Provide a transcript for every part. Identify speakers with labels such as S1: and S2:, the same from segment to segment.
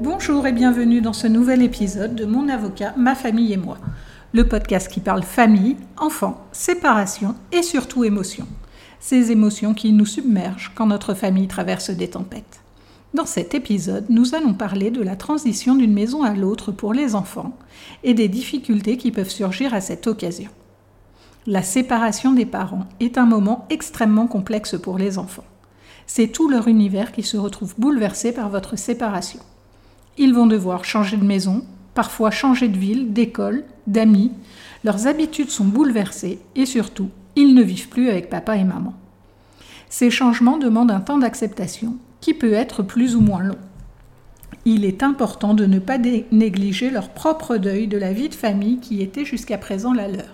S1: Bonjour et bienvenue dans ce nouvel épisode de Mon avocat, ma famille et moi, le podcast qui parle famille, enfants, séparation et surtout émotions. Ces émotions qui nous submergent quand notre famille traverse des tempêtes. Dans cet épisode, nous allons parler de la transition d'une maison à l'autre pour les enfants et des difficultés qui peuvent surgir à cette occasion. La séparation des parents est un moment extrêmement complexe pour les enfants. C'est tout leur univers qui se retrouve bouleversé par votre séparation. Ils vont devoir changer de maison, parfois changer de ville, d'école, d'amis. Leurs habitudes sont bouleversées et surtout, ils ne vivent plus avec papa et maman. Ces changements demandent un temps d'acceptation qui peut être plus ou moins long. Il est important de ne pas négliger leur propre deuil de la vie de famille qui était jusqu'à présent la leur,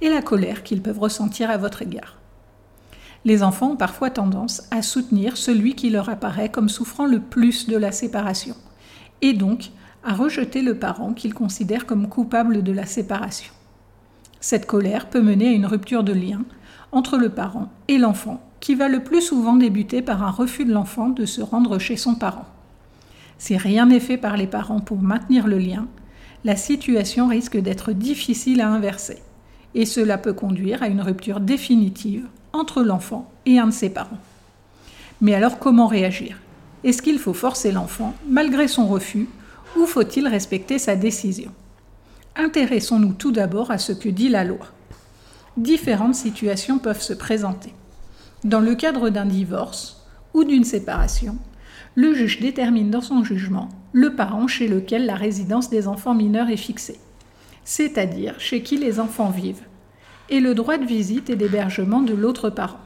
S1: et la colère qu'ils peuvent ressentir à votre égard. Les enfants ont parfois tendance à soutenir celui qui leur apparaît comme souffrant le plus de la séparation et donc à rejeter le parent qu'ils considèrent comme coupable de la séparation. Cette colère peut mener à une rupture de lien entre le parent et l'enfant, qui va le plus souvent débuter par un refus de l'enfant de se rendre chez son parent. Si rien n'est fait par les parents pour maintenir le lien, la situation risque d'être difficile à inverser, et cela peut conduire à une rupture définitive entre l'enfant et un de ses parents. Mais alors comment réagir? Est-ce qu'il faut forcer l'enfant malgré son refus ou faut-il respecter sa décision? Intéressons-nous tout d'abord à ce que dit la loi. Différentes situations peuvent se présenter. Dans le cadre d'un divorce ou d'une séparation, le juge détermine dans son jugement le parent chez lequel la résidence des enfants mineurs est fixée, c'est-à-dire chez qui les enfants vivent, et le droit de visite et d'hébergement de l'autre parent.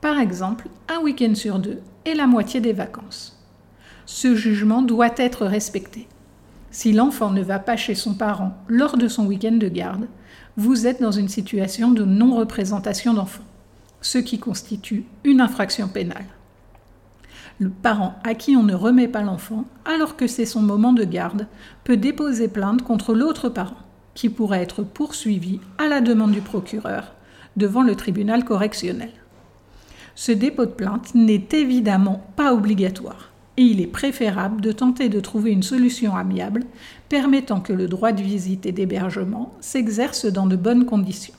S1: Par exemple, un week-end sur deux et la moitié des vacances. Ce jugement doit être respecté. Si l'enfant ne va pas chez son parent lors de son week-end de garde, vous êtes dans une situation de non-représentation d'enfant, ce qui constitue une infraction pénale. Le parent à qui on ne remet pas l'enfant, alors que c'est son moment de garde, peut déposer plainte contre l'autre parent, qui pourrait être poursuivi à la demande du procureur devant le tribunal correctionnel. Ce dépôt de plainte n'est évidemment pas obligatoire et il est préférable de tenter de trouver une solution amiable permettant que le droit de visite et d'hébergement s'exerce dans de bonnes conditions.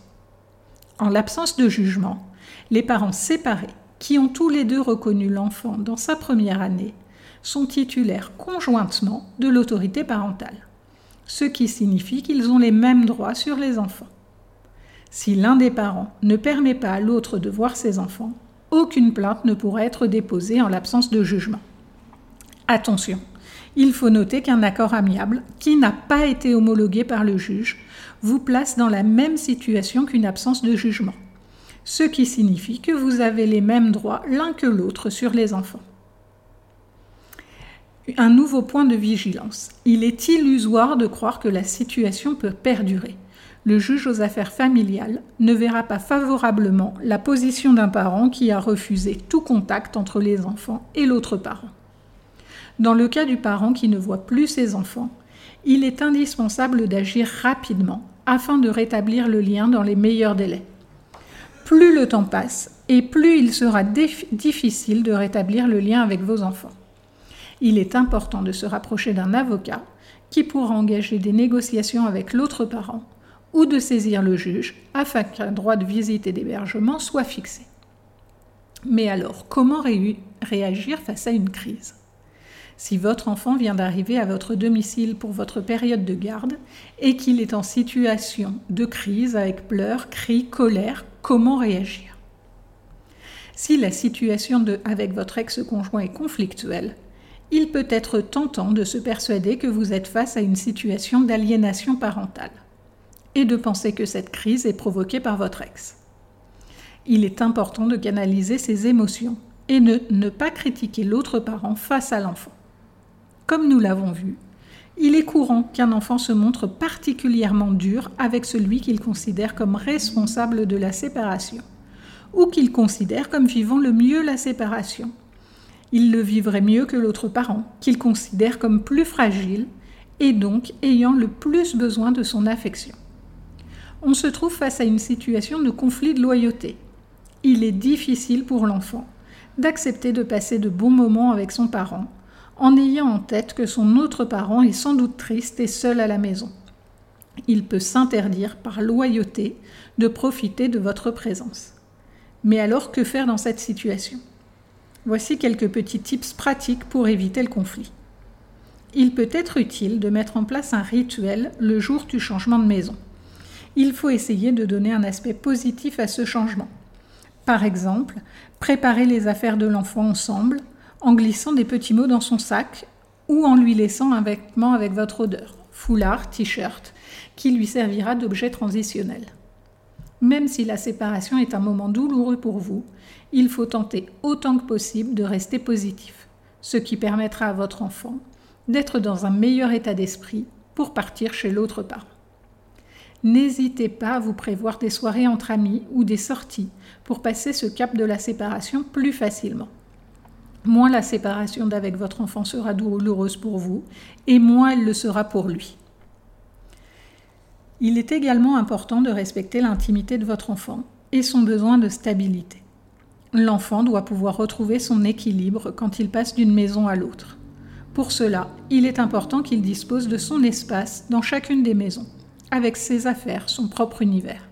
S1: En l'absence de jugement, les parents séparés, qui ont tous les deux reconnu l'enfant dans sa première année, sont titulaires conjointement de l'autorité parentale, ce qui signifie qu'ils ont les mêmes droits sur les enfants. Si l'un des parents ne permet pas à l'autre de voir ses enfants, aucune plainte ne pourra être déposée en l'absence de jugement. Attention, il faut noter qu'un accord amiable, qui n'a pas été homologué par le juge, vous place dans la même situation qu'une absence de jugement, ce qui signifie que vous avez les mêmes droits l'un que l'autre sur les enfants. Un nouveau point de vigilance. Il est illusoire de croire que la situation peut perdurer le juge aux affaires familiales ne verra pas favorablement la position d'un parent qui a refusé tout contact entre les enfants et l'autre parent. Dans le cas du parent qui ne voit plus ses enfants, il est indispensable d'agir rapidement afin de rétablir le lien dans les meilleurs délais. Plus le temps passe et plus il sera difficile de rétablir le lien avec vos enfants. Il est important de se rapprocher d'un avocat qui pourra engager des négociations avec l'autre parent ou de saisir le juge afin qu'un droit de visite et d'hébergement soit fixé. Mais alors, comment réagir face à une crise? Si votre enfant vient d'arriver à votre domicile pour votre période de garde et qu'il est en situation de crise avec pleurs, cris, colère, comment réagir? Si la situation avec votre ex-conjoint est conflictuelle, il peut être tentant de se persuader que vous êtes face à une situation d'aliénation parentale et de penser que cette crise est provoquée par votre ex. Il est important de canaliser ses émotions et de ne pas critiquer l'autre parent face à l'enfant. Comme nous l'avons vu, il est courant qu'un enfant se montre particulièrement dur avec celui qu'il considère comme responsable de la séparation, ou qu'il considère comme vivant le mieux la séparation. Il le vivrait mieux que l'autre parent, qu'il considère comme plus fragile et donc ayant le plus besoin de son affection. on se trouve face à une situation de conflit de loyauté. Il est difficile pour l'enfant d'accepter de passer de bons moments avec son parent, en ayant en tête que son autre parent est sans doute triste et seul à la maison. Il peut s'interdire par loyauté de profiter de votre présence. Mais alors que faire dans cette situation? Voici quelques petits tips pratiques pour éviter le conflit. Il peut être utile de mettre en place un rituel le jour du changement de maison. Il faut essayer de donner un aspect positif à ce changement. Par exemple, préparer les affaires de l'enfant ensemble en glissant des petits mots dans son sac ou en lui laissant un vêtement avec votre odeur, foulard, t-shirt, qui lui servira d'objet transitionnel. Même si la séparation est un moment douloureux pour vous, il faut tenter autant que possible de rester positif, ce qui permettra à votre enfant d'être dans un meilleur état d'esprit pour partir chez l'autre parent. N'hésitez pas à vous prévoir des soirées entre amis ou des sorties pour passer ce cap de la séparation plus facilement. Moins la séparation d'avec votre enfant sera douloureuse pour vous et moins elle le sera pour lui. Il est également important de respecter l'intimité de votre enfant et son besoin de stabilité. L'enfant doit pouvoir retrouver son équilibre quand il passe d'une maison à l'autre. Pour cela, il est important qu'il dispose de son espace dans chacune des maisons, avec ses affaires, son propre univers.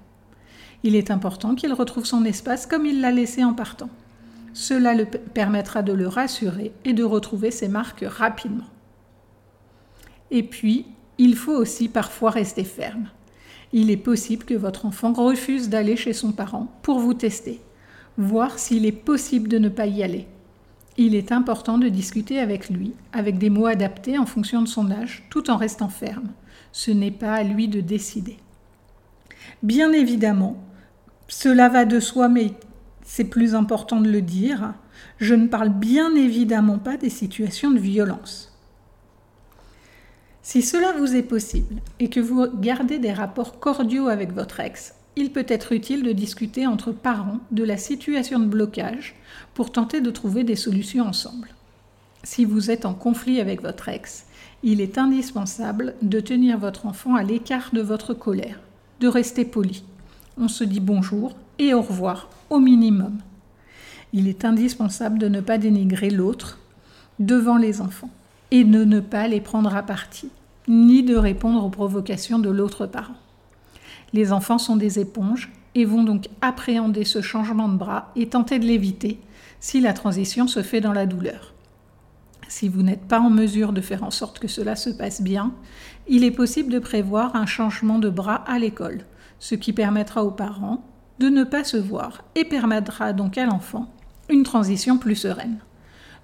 S1: Il est important qu'il retrouve son espace comme il l'a laissé en partant. Cela le permettra de le rassurer et de retrouver ses marques rapidement. Et puis, il faut aussi parfois rester ferme. Il est possible que votre enfant refuse d'aller chez son parent pour vous tester voir s'il est possible de ne pas y aller. Il est important de discuter avec lui, avec des mots adaptés en fonction de son âge, tout en restant ferme. Ce n'est pas à lui de décider. Bien évidemment, cela va de soi, mais c'est plus important de le dire, je ne parle bien évidemment pas des situations de violence. Si cela vous est possible et que vous gardez des rapports cordiaux avec votre ex, il peut être utile de discuter entre parents de la situation de blocage pour tenter de trouver des solutions ensemble. Si vous êtes en conflit avec votre ex, il est indispensable de tenir votre enfant à l'écart de votre colère, de rester poli. On se dit bonjour et au revoir au minimum. Il est indispensable de ne pas dénigrer l'autre devant les enfants et de ne pas les prendre à partie, ni de répondre aux provocations de l'autre parent. Les enfants sont des éponges et vont donc appréhender ce changement de bras et tenter de l'éviter si la transition se fait dans la douleur. Si vous n'êtes pas en mesure de faire en sorte que cela se passe bien, il est possible de prévoir un changement de bras à l'école, ce qui permettra aux parents de ne pas se voir et permettra donc à l'enfant une transition plus sereine.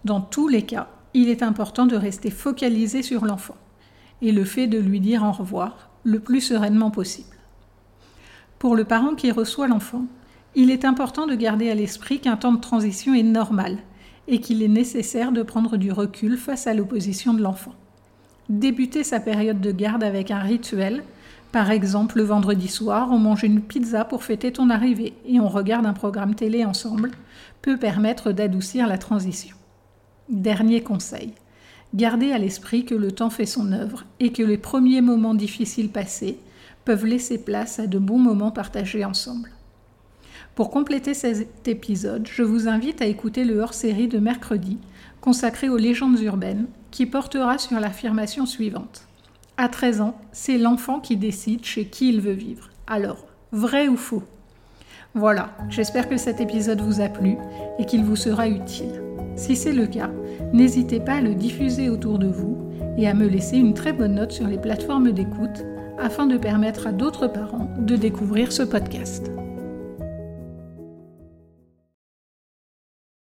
S1: Dans tous les cas, il est important de rester focalisé sur l'enfant et le fait de lui dire au revoir le plus sereinement possible. Pour le parent qui reçoit l'enfant, il est important de garder à l'esprit qu'un temps de transition est normal et qu'il est nécessaire de prendre du recul face à l'opposition de l'enfant. Débuter sa période de garde avec un rituel, par exemple le vendredi soir, on mange une pizza pour fêter ton arrivée et on regarde un programme télé ensemble, peut permettre d'adoucir la transition. Dernier conseil, gardez à l'esprit que le temps fait son œuvre et que les premiers moments difficiles passés peuvent laisser place à de bons moments partagés ensemble. Pour compléter cet épisode, je vous invite à écouter le hors-série de mercredi consacré aux légendes urbaines qui portera sur l'affirmation suivante. À 13 ans, c'est l'enfant qui décide chez qui il veut vivre. Alors, vrai ou faux? Voilà, j'espère que cet épisode vous a plu et qu'il vous sera utile. Si c'est le cas, n'hésitez pas à le diffuser autour de vous et à me laisser une très bonne note sur les plateformes d'écoute afin de permettre à d'autres parents de découvrir ce podcast.